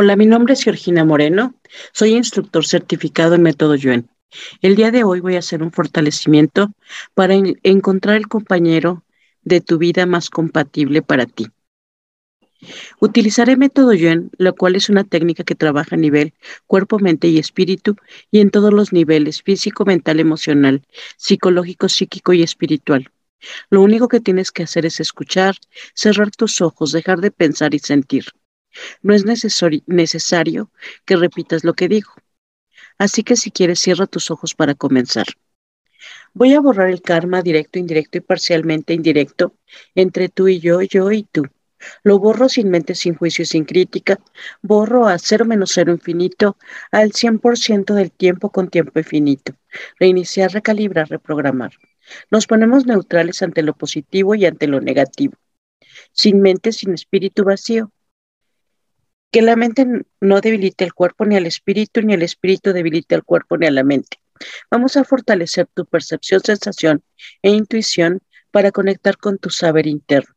Hola, mi nombre es Georgina Moreno. Soy instructor certificado en método Yuen. El día de hoy voy a hacer un fortalecimiento para encontrar el compañero de tu vida más compatible para ti. Utilizaré método Yuen, lo cual es una técnica que trabaja a nivel cuerpo, mente y espíritu y en todos los niveles, físico, mental, emocional, psicológico, psíquico y espiritual. Lo único que tienes que hacer es escuchar, cerrar tus ojos, dejar de pensar y sentir. No es necesario que repitas lo que digo. Así que si quieres, cierra tus ojos para comenzar. Voy a borrar el karma directo, indirecto y parcialmente indirecto entre tú y yo, yo y tú. Lo borro sin mente, sin juicio, sin crítica. Borro a cero menos cero infinito al 100% del tiempo con tiempo infinito. Reiniciar, recalibrar, reprogramar. Nos ponemos neutrales ante lo positivo y ante lo negativo. Sin mente, sin espíritu vacío que la mente no debilite el cuerpo ni al espíritu, ni el espíritu debilite el cuerpo ni a la mente. Vamos a fortalecer tu percepción, sensación e intuición para conectar con tu saber interno.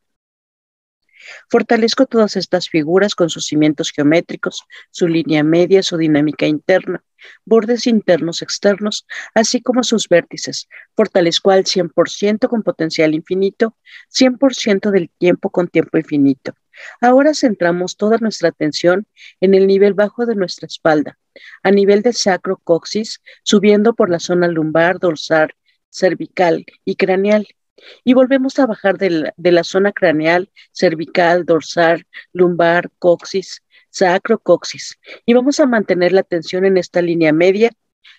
Fortalezco todas estas figuras con sus cimientos geométricos, su línea media, su dinámica interna, bordes internos, externos, así como sus vértices. Fortalezco al 100% con potencial infinito, 100% del tiempo con tiempo infinito. Ahora centramos toda nuestra atención en el nivel bajo de nuestra espalda, a nivel del sacro coxis, subiendo por la zona lumbar, dorsal, cervical y craneal. Y volvemos a bajar de la, zona craneal, cervical, dorsal, lumbar, coxis, sacro coxis. Y vamos a mantener la atención en esta línea media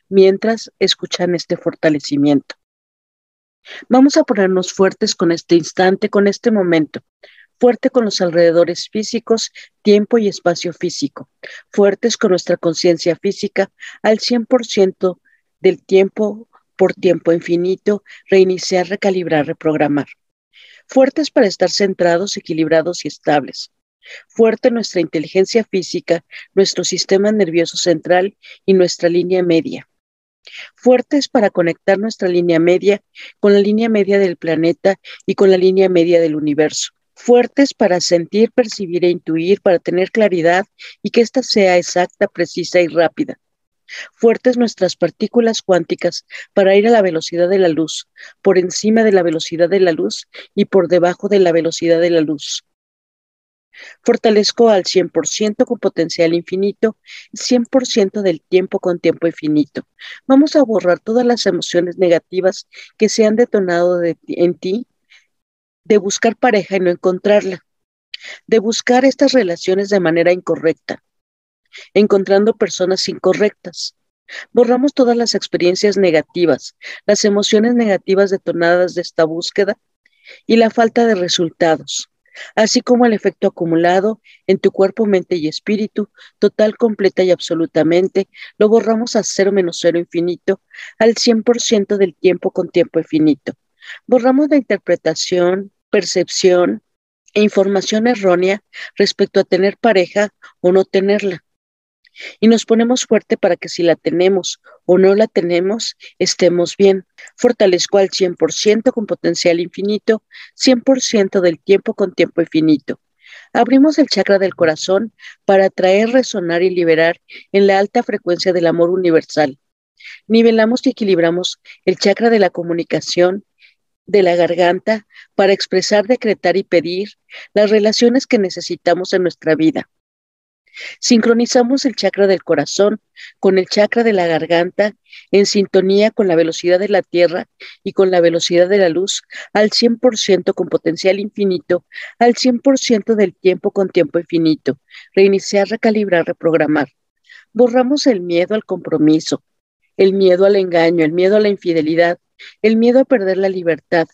mientras escuchan este fortalecimiento. Vamos a ponernos fuertes con este instante, con este momento fuerte con los alrededores físicos, tiempo y espacio físico, fuertes con nuestra conciencia física al 100% del tiempo por tiempo infinito, reiniciar, recalibrar, reprogramar. Fuertes para estar centrados, equilibrados y estables. Fuerte nuestra inteligencia física, nuestro sistema nervioso central y nuestra línea media. Fuertes para conectar nuestra línea media con la línea media del planeta y con la línea media del universo fuertes para sentir, percibir e intuir, para tener claridad y que ésta sea exacta, precisa y rápida. Fuertes nuestras partículas cuánticas para ir a la velocidad de la luz, por encima de la velocidad de la luz y por debajo de la velocidad de la luz. Fortalezco al 100% con potencial infinito, 100% del tiempo con tiempo infinito. Vamos a borrar todas las emociones negativas que se han detonado en ti de buscar pareja y no encontrarla, de buscar estas relaciones de manera incorrecta, encontrando personas incorrectas. Borramos todas las experiencias negativas, las emociones negativas detonadas de esta búsqueda y la falta de resultados, así como el efecto acumulado en tu cuerpo, mente y espíritu, total, completa y absolutamente, lo borramos a cero menos cero infinito, al 100% del tiempo con tiempo infinito. Borramos la interpretación, percepción e información errónea respecto a tener pareja o no tenerla. Y nos ponemos fuerte para que si la tenemos o no la tenemos, estemos bien. Fortalezco al 100% con potencial infinito, 100% del tiempo con tiempo infinito. Abrimos el chakra del corazón para atraer, resonar y liberar en la alta frecuencia del amor universal. Nivelamos y equilibramos el chakra de la comunicación, de la garganta para expresar, decretar y pedir las relaciones que necesitamos en nuestra vida. Sincronizamos el chakra del corazón con el chakra de la garganta en sintonía con la velocidad de la Tierra y con la velocidad de la luz al 100% con potencial infinito, al 100% del tiempo con tiempo infinito. Reiniciar, recalibrar, reprogramar. Borramos el miedo al compromiso, el miedo al engaño, el miedo a la infidelidad, el miedo a perder la libertad.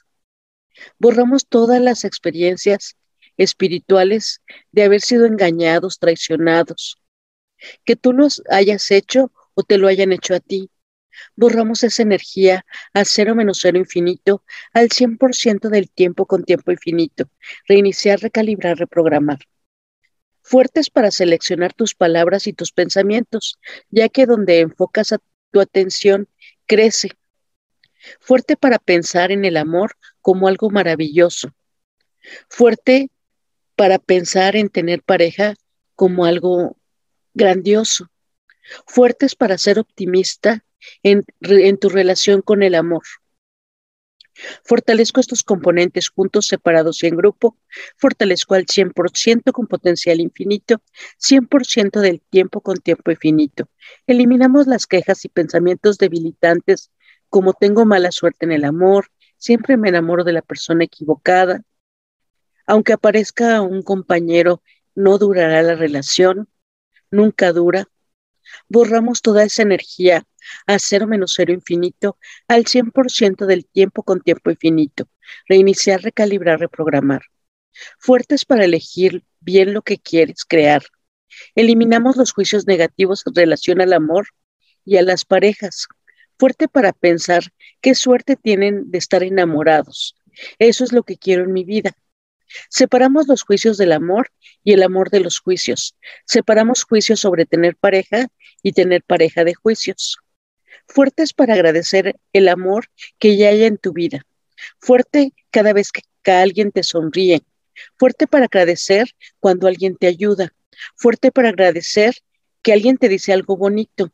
Borramos todas las experiencias espirituales de haber sido engañados, traicionados, que tú los hayas hecho o te lo hayan hecho a ti. Borramos esa energía al cero menos cero infinito, al 100% del tiempo con tiempo infinito. Reiniciar, recalibrar, reprogramar. Fuertes para seleccionar tus palabras y tus pensamientos, ya que donde enfocas tu atención crece fuerte para pensar en el amor como algo maravilloso, fuerte para pensar en tener pareja como algo grandioso, fuertes para ser optimista en, tu relación con el amor. Fortalezco estos componentes juntos, separados y en grupo. Fortalezco al 100% con potencial infinito, 100% del tiempo con tiempo infinito. Eliminamos las quejas y pensamientos debilitantes como tengo mala suerte en el amor, siempre me enamoro de la persona equivocada. Aunque aparezca un compañero, no durará la relación, nunca dura. Borramos toda esa energía a cero menos cero infinito al 100% del tiempo con tiempo infinito. Reiniciar, recalibrar, reprogramar. Fuertes para elegir bien lo que quieres crear. Eliminamos los juicios negativos en relación al amor y a las parejas. Fuerte para pensar qué suerte tienen de estar enamorados. Eso es lo que quiero en mi vida. Separamos los juicios del amor y el amor de los juicios. Separamos juicios sobre tener pareja y tener pareja de juicios. Fuertes para agradecer el amor que ya hay en tu vida, fuerte cada vez que, alguien te sonríe, fuerte para agradecer cuando alguien te ayuda, fuerte para agradecer que alguien te dice algo bonito,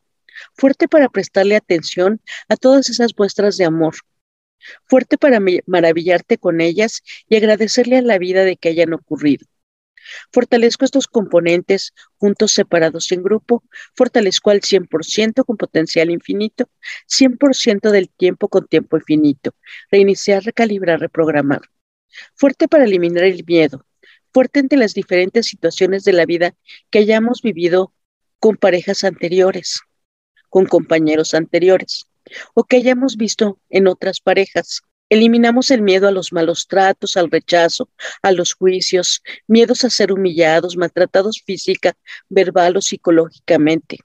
fuerte para prestarle atención a todas esas muestras de amor, fuerte para maravillarte con ellas y agradecerle a la vida de que hayan ocurrido. Fortalezco estos componentes juntos separados en grupo, fortalezco al 100% con potencial infinito, 100% del tiempo con tiempo infinito, reiniciar, recalibrar, reprogramar. Fuerte para eliminar el miedo, fuerte ante las diferentes situaciones de la vida que hayamos vivido con parejas anteriores, con compañeros anteriores o que hayamos visto en otras parejas. Eliminamos el miedo a los malos tratos, al rechazo, a los juicios, miedos a ser humillados, maltratados física, verbal o psicológicamente.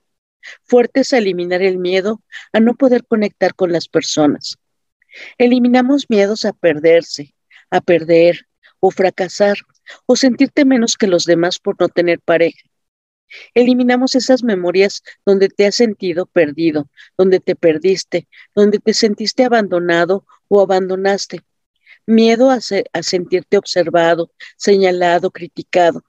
Fuertes a eliminar el miedo a no poder conectar con las personas. Eliminamos miedos a perderse, a perder o fracasar o sentirte menos que los demás por no tener pareja. Eliminamos esas memorias donde te has sentido perdido, donde te perdiste, donde te sentiste abandonado o abandonaste. Miedo a, sentirte observado, señalado, criticado.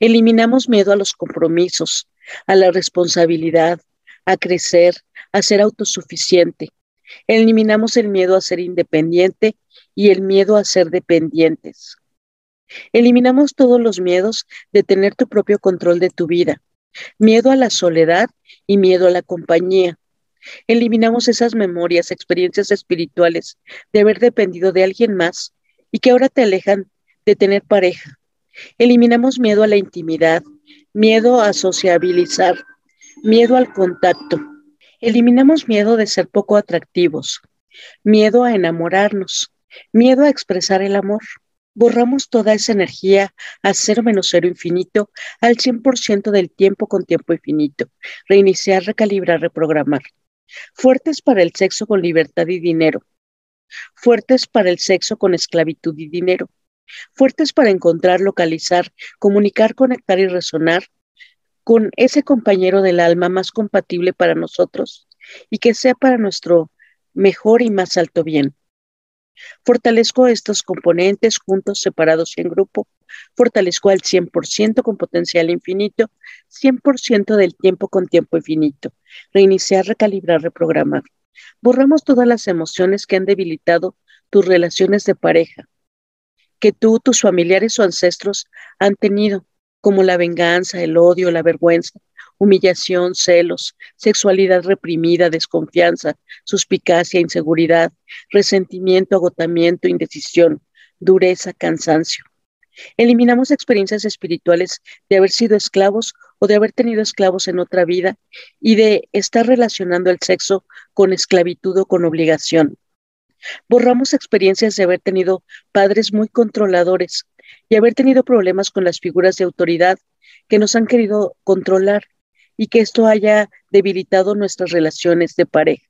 Eliminamos miedo a los compromisos, a la responsabilidad, a crecer, a ser autosuficiente. Eliminamos el miedo a ser independiente y el miedo a ser dependientes. Eliminamos todos los miedos de tener tu propio control de tu vida, miedo a la soledad y miedo a la compañía. Eliminamos esas memorias, experiencias espirituales de haber dependido de alguien más y que ahora te alejan de tener pareja. Eliminamos miedo a la intimidad, miedo a sociabilizar, miedo al contacto. Eliminamos miedo de ser poco atractivos, miedo a enamorarnos, miedo a expresar el amor borramos toda esa energía a cero menos cero infinito al 100% del tiempo con tiempo infinito. Reiniciar, recalibrar, reprogramar. Fuertes para el sexo con libertad y dinero. Fuertes para el sexo con esclavitud y dinero. Fuertes para encontrar, localizar, comunicar, conectar y resonar con ese compañero del alma más compatible para nosotros y que sea para nuestro mejor y más alto bien. Fortalezco estos componentes juntos, separados y en grupo. Fortalezco al 100% con potencial infinito, 100% del tiempo con tiempo infinito. Reiniciar, recalibrar, reprogramar. Borramos todas las emociones que han debilitado tus relaciones de pareja, que tú, tus familiares o ancestros han tenido, como la venganza, el odio, la vergüenza, humillación, celos, sexualidad reprimida, desconfianza, suspicacia, inseguridad, resentimiento, agotamiento, indecisión, dureza, cansancio. Eliminamos experiencias espirituales de haber sido esclavos o de haber tenido esclavos en otra vida y de estar relacionando el sexo con esclavitud o con obligación. Borramos experiencias de haber tenido padres muy controladores y haber tenido problemas con las figuras de autoridad que nos han querido controlar y que esto haya debilitado nuestras relaciones de pareja.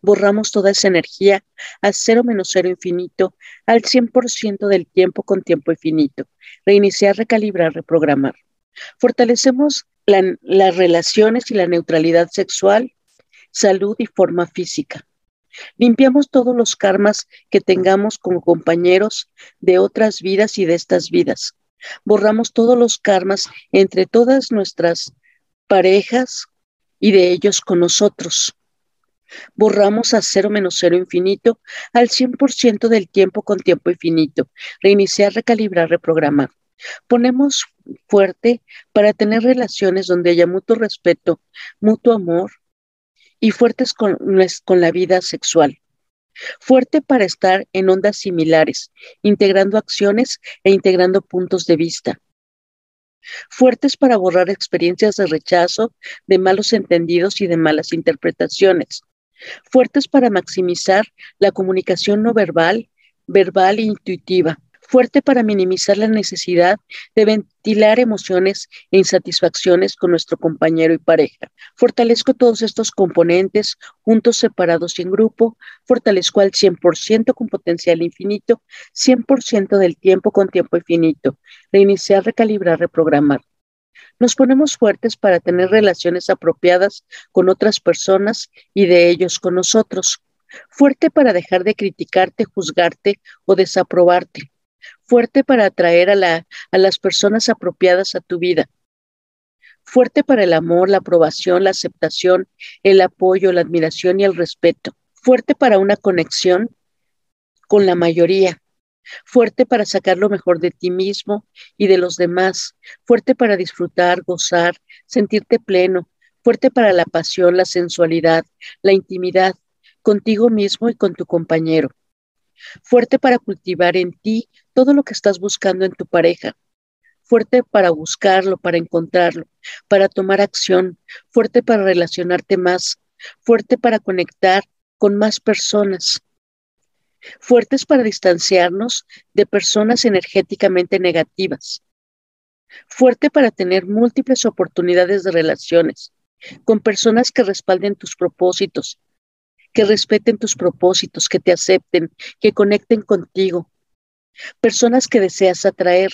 Borramos toda esa energía a cero menos cero infinito, al 100% del tiempo con tiempo infinito. Reiniciar, recalibrar, reprogramar. Fortalecemos las relaciones y la neutralidad sexual, salud y forma física. Limpiamos todos los karmas que tengamos como compañeros de otras vidas y de estas vidas. Borramos todos los karmas entre todas nuestras parejas y de ellos con nosotros. Borramos a cero menos cero infinito al 100% del tiempo con tiempo infinito. Reiniciar, recalibrar, reprogramar. Ponemos fuerte para tener relaciones donde haya mutuo respeto, mutuo amor y fuertes con, la vida sexual. Fuerte para estar en ondas similares, integrando acciones e integrando puntos de vista. Fuertes para borrar experiencias de rechazo, de malos entendidos y de malas interpretaciones. Fuertes para maximizar la comunicación no verbal, verbal e intuitiva fuerte para minimizar la necesidad de ventilar emociones e insatisfacciones con nuestro compañero y pareja. Fortalezco todos estos componentes juntos, separados y en grupo. Fortalezco al 100% con potencial infinito, 100% del tiempo con tiempo infinito. Reiniciar, recalibrar, reprogramar. Nos ponemos fuertes para tener relaciones apropiadas con otras personas y de ellos con nosotros. Fuerte para dejar de criticarte, juzgarte o desaprobarte fuerte para atraer a, la, a las personas apropiadas a tu vida, fuerte para el amor, la aprobación, la aceptación, el apoyo, la admiración y el respeto, fuerte para una conexión con la mayoría, fuerte para sacar lo mejor de ti mismo y de los demás, fuerte para disfrutar, gozar, sentirte pleno, fuerte para la pasión, la sensualidad, la intimidad, contigo mismo y con tu compañero, fuerte para cultivar en ti todo lo que estás buscando en tu pareja, fuerte para buscarlo, para encontrarlo, para tomar acción, fuerte para relacionarte más, fuerte para conectar con más personas, fuertes para distanciarnos de personas energéticamente negativas, fuerte para tener múltiples oportunidades de relaciones con personas que respalden tus propósitos, que respeten tus propósitos, que te acepten, que conecten contigo. Personas que deseas atraer.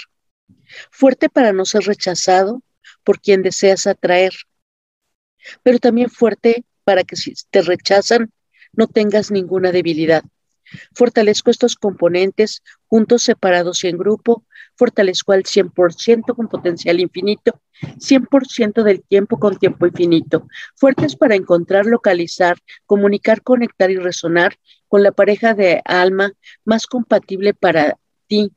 Fuerte para no ser rechazado por quien deseas atraer. Pero también fuerte para que si te rechazan no tengas ninguna debilidad. Fortalezco estos componentes juntos, separados y en grupo. Fortalezco al 100% con potencial infinito, 100% del tiempo con tiempo infinito. Fuertes para encontrar, localizar, comunicar, conectar y resonar con la pareja de alma más compatible para ti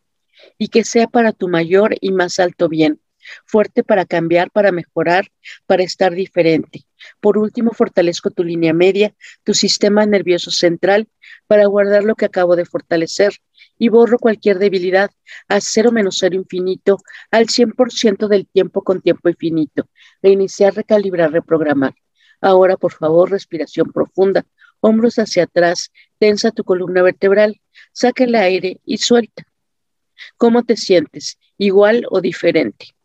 y que sea para tu mayor y más alto bien fuerte para cambiar, para mejorar, para estar diferente. Por último, fortalezco tu línea media, tu sistema nervioso central, para guardar lo que acabo de fortalecer y borro cualquier debilidad a cero menos cero infinito, al 100% del tiempo con tiempo infinito. Reiniciar, recalibrar, reprogramar. Ahora, por favor, respiración profunda, hombros hacia atrás, tensa tu columna vertebral, saca el aire y suelta. ¿Cómo te sientes? ¿Igual o diferente?